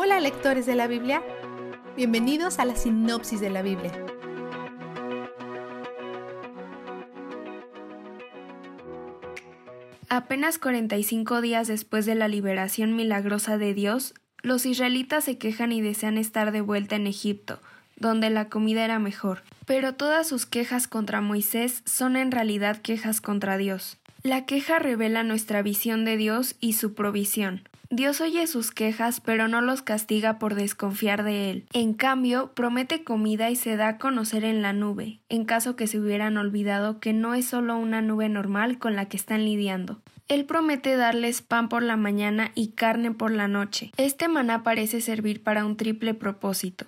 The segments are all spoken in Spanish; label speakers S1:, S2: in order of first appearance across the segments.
S1: Hola lectores de la Biblia, bienvenidos a la sinopsis de la Biblia.
S2: Apenas 45 días después de la liberación milagrosa de Dios, los israelitas se quejan y desean estar de vuelta en Egipto, donde la comida era mejor. Pero todas sus quejas contra Moisés son en realidad quejas contra Dios. La queja revela nuestra visión de Dios y su provisión. Dios oye sus quejas, pero no los castiga por desconfiar de Él. En cambio, promete comida y se da a conocer en la nube, en caso que se hubieran olvidado que no es solo una nube normal con la que están lidiando. Él promete darles pan por la mañana y carne por la noche. Este maná parece servir para un triple propósito.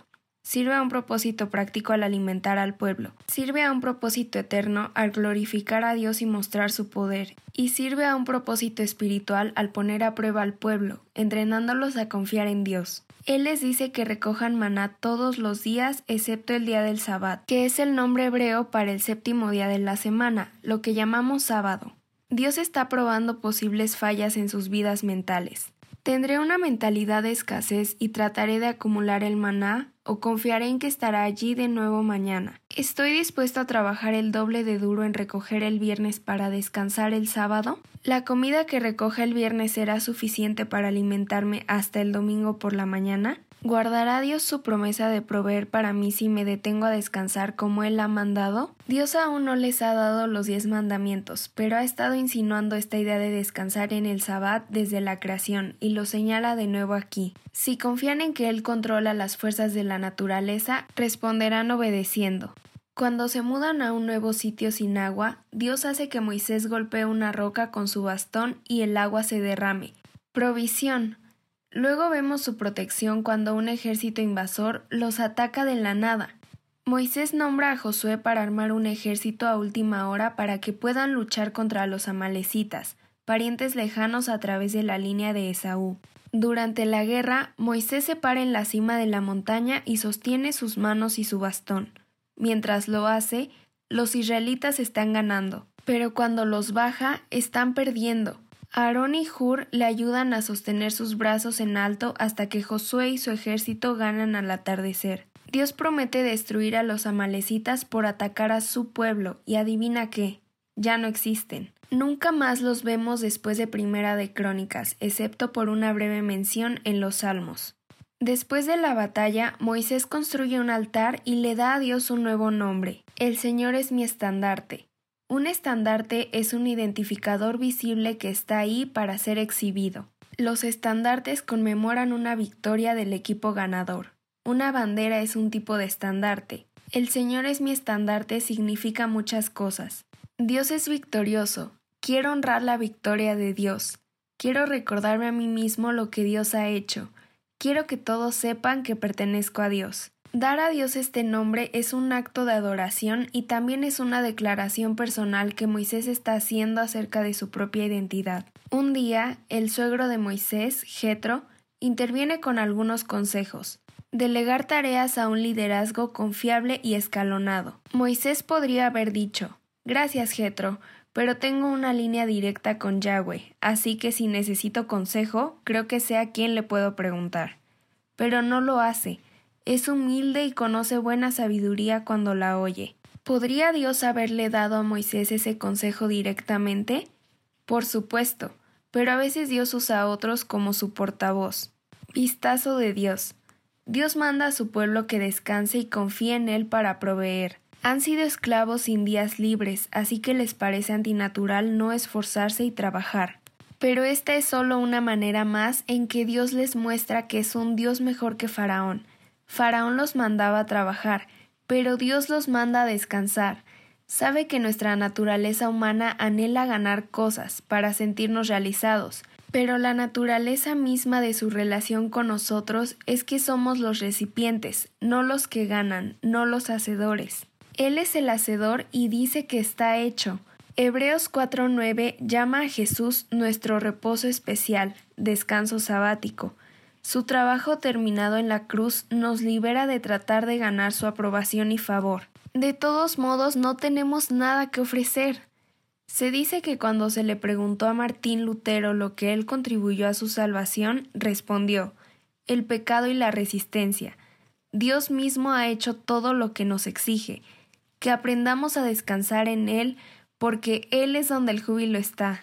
S2: Sirve a un propósito práctico al alimentar al pueblo, sirve a un propósito eterno al glorificar a Dios y mostrar su poder, y sirve a un propósito espiritual al poner a prueba al pueblo, entrenándolos a confiar en Dios. Él les dice que recojan maná todos los días excepto el día del Sabbat, que es el nombre hebreo para el séptimo día de la semana, lo que llamamos sábado. Dios está probando posibles fallas en sus vidas mentales. Tendré una mentalidad de escasez y trataré de acumular el maná o confiaré en que estará allí de nuevo mañana. ¿Estoy dispuesto a trabajar el doble de duro en recoger el viernes para descansar el sábado? ¿La comida que recoja el viernes será suficiente para alimentarme hasta el domingo por la mañana? ¿Guardará Dios su promesa de proveer para mí si me detengo a descansar como Él ha mandado? Dios aún no les ha dado los diez mandamientos, pero ha estado insinuando esta idea de descansar en el Sabbat desde la creación y lo señala de nuevo aquí. Si confían en que Él controla las fuerzas de la naturaleza, responderán obedeciendo. Cuando se mudan a un nuevo sitio sin agua, Dios hace que Moisés golpee una roca con su bastón y el agua se derrame. Provisión. Luego vemos su protección cuando un ejército invasor los ataca de la nada. Moisés nombra a Josué para armar un ejército a última hora para que puedan luchar contra los amalecitas, parientes lejanos a través de la línea de Esaú. Durante la guerra, Moisés se para en la cima de la montaña y sostiene sus manos y su bastón. Mientras lo hace, los israelitas están ganando, pero cuando los baja, están perdiendo. Aarón y Hur le ayudan a sostener sus brazos en alto hasta que Josué y su ejército ganan al atardecer. Dios promete destruir a los amalecitas por atacar a su pueblo, y adivina qué, ya no existen. Nunca más los vemos después de Primera de Crónicas, excepto por una breve mención en los Salmos. Después de la batalla, Moisés construye un altar y le da a Dios un nuevo nombre. El Señor es mi estandarte. Un estandarte es un identificador visible que está ahí para ser exhibido. Los estandartes conmemoran una victoria del equipo ganador. Una bandera es un tipo de estandarte. El Señor es mi estandarte significa muchas cosas. Dios es victorioso. Quiero honrar la victoria de Dios. Quiero recordarme a mí mismo lo que Dios ha hecho. Quiero que todos sepan que pertenezco a Dios. Dar a Dios este nombre es un acto de adoración y también es una declaración personal que Moisés está haciendo acerca de su propia identidad. Un día, el suegro de Moisés, Jetro, interviene con algunos consejos. Delegar tareas a un liderazgo confiable y escalonado. Moisés podría haber dicho Gracias, Jetro, pero tengo una línea directa con Yahweh, así que si necesito consejo, creo que sé a le puedo preguntar. Pero no lo hace es humilde y conoce buena sabiduría cuando la oye. ¿Podría Dios haberle dado a Moisés ese consejo directamente? Por supuesto, pero a veces Dios usa a otros como su portavoz. Vistazo de Dios. Dios manda a su pueblo que descanse y confíe en Él para proveer. Han sido esclavos sin días libres, así que les parece antinatural no esforzarse y trabajar. Pero esta es solo una manera más en que Dios les muestra que es un Dios mejor que Faraón, Faraón los mandaba a trabajar, pero Dios los manda a descansar. Sabe que nuestra naturaleza humana anhela ganar cosas para sentirnos realizados, pero la naturaleza misma de su relación con nosotros es que somos los recipientes, no los que ganan, no los hacedores. Él es el hacedor y dice que está hecho. Hebreos 4.9 llama a Jesús nuestro reposo especial, descanso sabático. Su trabajo terminado en la cruz nos libera de tratar de ganar su aprobación y favor. De todos modos, no tenemos nada que ofrecer. Se dice que cuando se le preguntó a Martín Lutero lo que él contribuyó a su salvación, respondió el pecado y la resistencia. Dios mismo ha hecho todo lo que nos exige, que aprendamos a descansar en Él, porque Él es donde el júbilo está.